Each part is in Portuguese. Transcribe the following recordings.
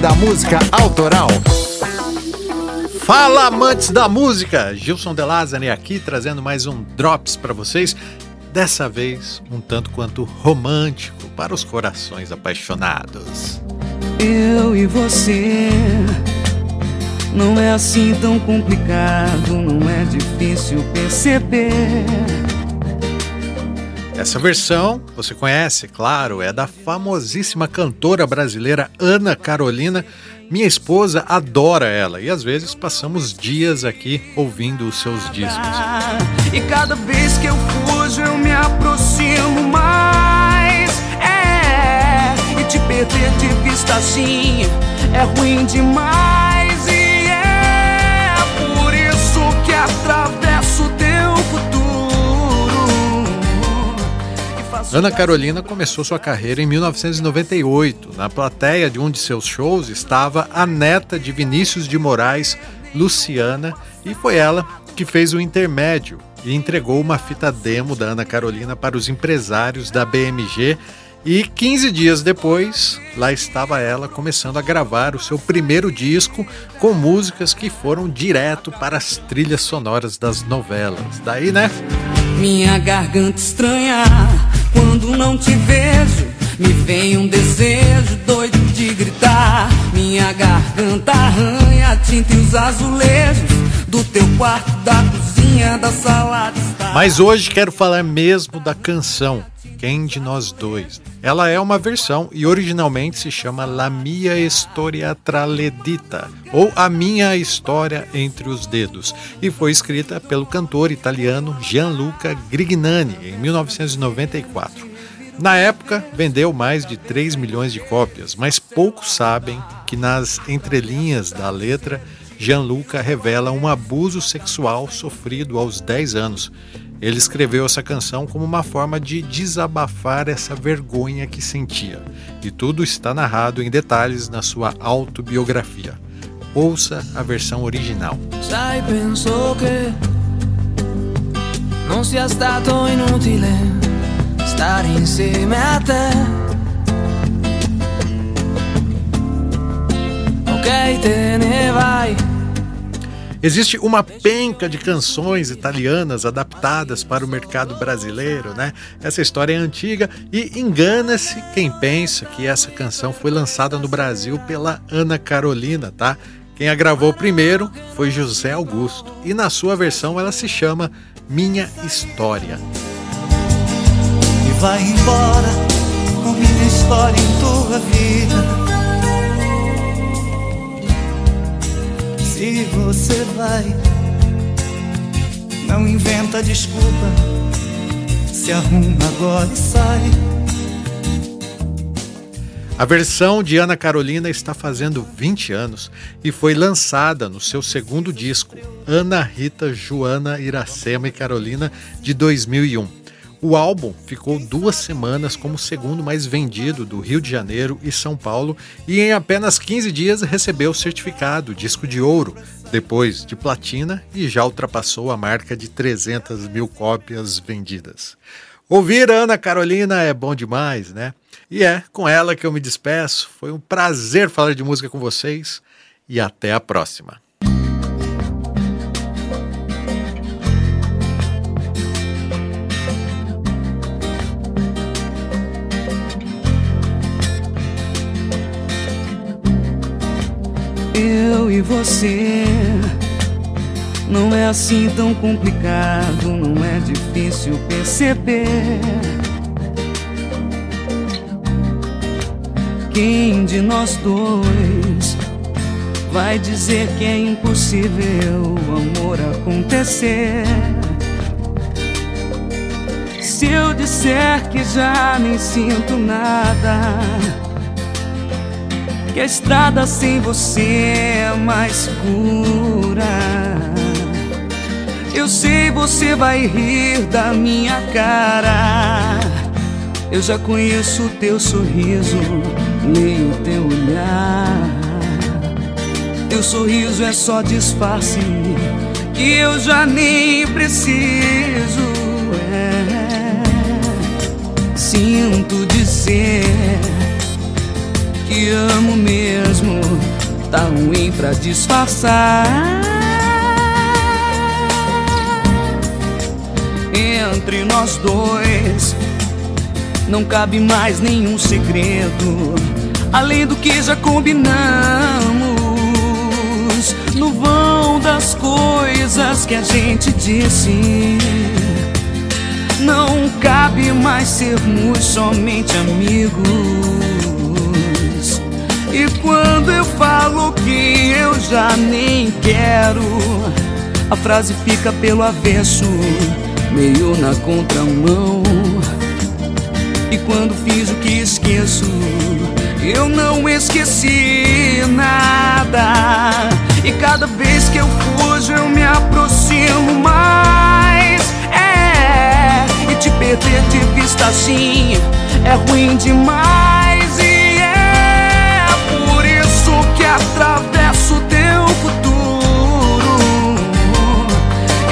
Da Música Autoral. Fala amantes da música! Gilson De Lázari aqui trazendo mais um Drops para vocês. Dessa vez, um tanto quanto romântico para os corações apaixonados. Eu e você não é assim tão complicado, não é difícil perceber. Essa versão você conhece, claro, é da famosíssima cantora brasileira Ana Carolina. Minha esposa adora ela e às vezes passamos dias aqui ouvindo os seus discos. E cada vez que eu fujo, eu me aproximo mais. É, e te perder de vista assim é ruim demais. Ana Carolina começou sua carreira em 1998. Na plateia de um de seus shows estava a neta de Vinícius de Moraes, Luciana, e foi ela que fez o intermédio e entregou uma fita demo da Ana Carolina para os empresários da BMG. E 15 dias depois, lá estava ela começando a gravar o seu primeiro disco com músicas que foram direto para as trilhas sonoras das novelas. Daí, né? Minha garganta estranha quando não te vejo. Me vem um desejo doido de gritar. Minha garganta arranha a tinta e os azulejos do teu quarto, da cozinha, da sala de estar. Mas hoje quero falar mesmo da canção Quem de Nós Dois. Ela é uma versão e originalmente se chama La Mia Storia Traledita, ou A Minha História Entre os Dedos, e foi escrita pelo cantor italiano Gianluca Grignani em 1994. Na época, vendeu mais de 3 milhões de cópias, mas poucos sabem que nas entrelinhas da letra, Gianluca revela um abuso sexual sofrido aos 10 anos. Ele escreveu essa canção como uma forma de desabafar essa vergonha que sentia. E tudo está narrado em detalhes na sua autobiografia. Ouça a versão original. Sai, penso che non sia stato a te. Ok, te ne vai. Existe uma penca de canções italianas adaptadas para o mercado brasileiro, né? Essa história é antiga e engana-se quem pensa que essa canção foi lançada no Brasil pela Ana Carolina, tá? Quem a gravou primeiro foi José Augusto e na sua versão ela se chama Minha História. E vai embora com minha história em tua vida. Se você vai, não inventa desculpa. Se arruma agora e sai. A versão de Ana Carolina está fazendo 20 anos e foi lançada no seu segundo disco, Ana Rita, Joana, Iracema e Carolina, de 2001. O álbum ficou duas semanas como o segundo mais vendido do Rio de Janeiro e São Paulo e em apenas 15 dias recebeu o certificado disco de ouro, depois de platina e já ultrapassou a marca de 300 mil cópias vendidas. Ouvir Ana Carolina é bom demais, né? E é com ela que eu me despeço. Foi um prazer falar de música com vocês e até a próxima. Eu e você não é assim tão complicado, não é difícil perceber. Quem de nós dois vai dizer que é impossível o amor acontecer? Se eu disser que já nem sinto nada que a estrada sem você é mais pura. Eu sei você vai rir da minha cara. Eu já conheço o teu sorriso, leio o teu olhar. Teu sorriso é só disfarce que eu já nem preciso. É. Sinto dizer que amo mesmo tá ruim pra disfarçar. Entre nós dois não cabe mais nenhum segredo, além do que já combinamos. No vão das coisas que a gente disse, não cabe mais sermos somente amigos. E quando eu falo que eu já nem quero, a frase fica pelo avesso, meio na contramão. E quando fiz o que esqueço, eu não esqueci nada. E cada vez que eu fujo, eu me aproximo mais. É, e te perder de vista assim é ruim demais.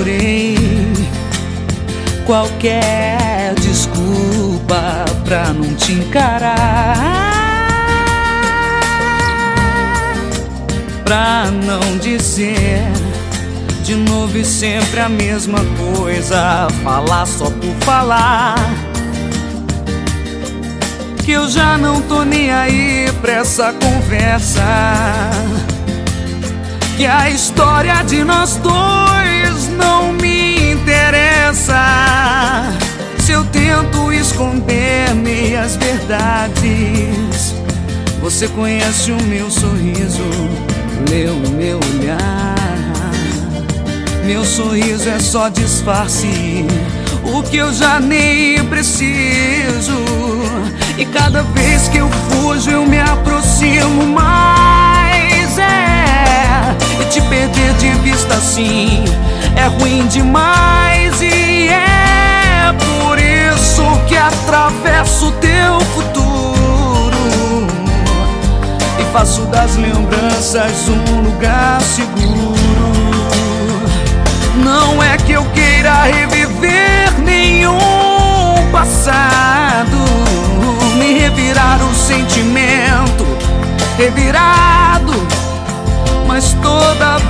Procurei qualquer desculpa pra não te encarar. Pra não dizer de novo e sempre a mesma coisa, falar só por falar. Que eu já não tô nem aí pra essa conversa. Que a história de nós dois não me interessa. Se eu tento esconder meias verdades, você conhece o meu sorriso, leu o meu olhar. Meu sorriso é só disfarce, o que eu já nem preciso. E cada vez que eu fujo, eu me aproximo mais. Assim é ruim demais. E é por isso que atravesso teu futuro e faço das lembranças um lugar seguro. Não é que eu queira reviver nenhum passado, me revirar o sentimento revirado, mas toda vez